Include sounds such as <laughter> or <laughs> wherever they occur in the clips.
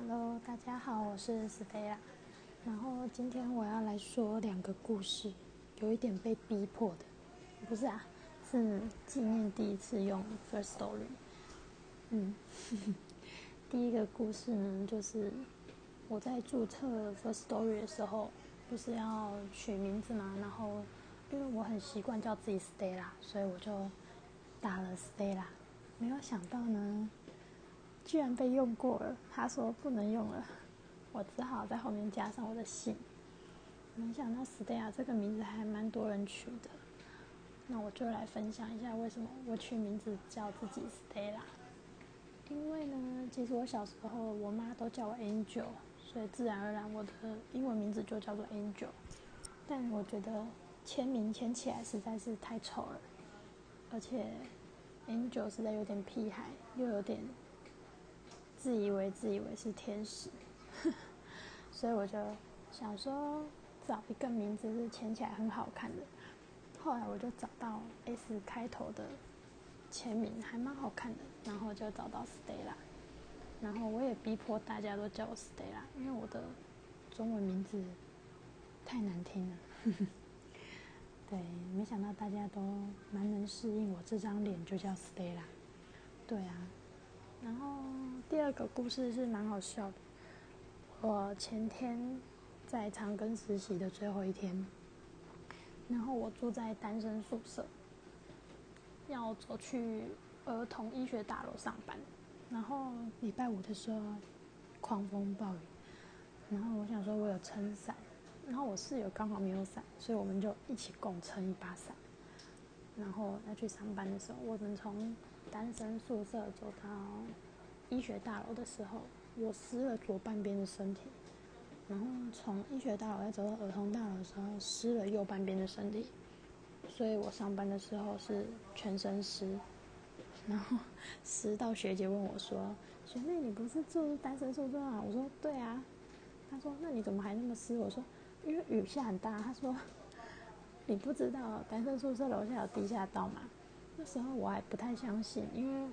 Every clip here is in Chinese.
Hello，大家好，我是 Stella。然后今天我要来说两个故事，有一点被逼迫的，不是啊，是纪念第一次用 First Story。嗯，<laughs> 第一个故事呢，就是我在注册 First Story 的时候，不是要取名字嘛，然后因为我很习惯叫自己 Stella，所以我就打了 Stella。没有想到呢。居然被用过了，他说不能用了，我只好在后面加上我的姓。没想到 Stella 这个名字还蛮多人取的，那我就来分享一下为什么我取名字叫自己 Stella。因为呢，其实我小时候我妈都叫我 Angel，所以自然而然我的英文名字就叫做 Angel。但我觉得签名签起来实在是太丑了，而且 Angel 实在有点屁孩，又有点。自以为自以为是天使，<laughs> 所以我就想说找一个名字是签起来很好看的。后来我就找到 S 开头的签名，还蛮好看的，然后就找到 Stella。然后我也逼迫大家都叫我 Stella，因为我的中文名字太难听了。<laughs> 对，没想到大家都蛮能适应我这张脸就叫 Stella。对啊。然后第二个故事是蛮好笑的。我前天在长庚实习的最后一天，然后我住在单身宿舍，要走去儿童医学大楼上班。然后礼拜五的时候，狂风暴雨，然后我想说我有撑伞，然后我室友刚好没有伞，所以我们就一起共撑一把伞。然后要去上班的时候，我们从单身宿舍走到医学大楼的时候，我湿了左半边的身体，然后从医学大楼再走到儿童大楼的时候，湿了右半边的身体，所以我上班的时候是全身湿，然后 <laughs> 湿到学姐问我说：“学妹，你不是住单身宿舍啊？”我说：“对啊。”她说：“那你怎么还那么湿？”我说：“因为雨下很大。”她说：“你不知道单身宿舍楼下有地下道吗？”那时候我还不太相信，因为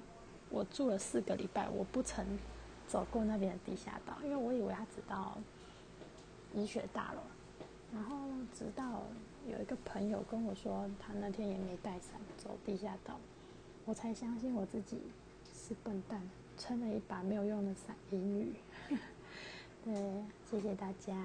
我住了四个礼拜，我不曾走过那边的地下道，因为我以为他只到医学大楼。然后直到有一个朋友跟我说，他那天也没带伞走地下道，我才相信我自己是笨蛋，撑了一把没有用的伞淋雨。<laughs> 对，谢谢大家。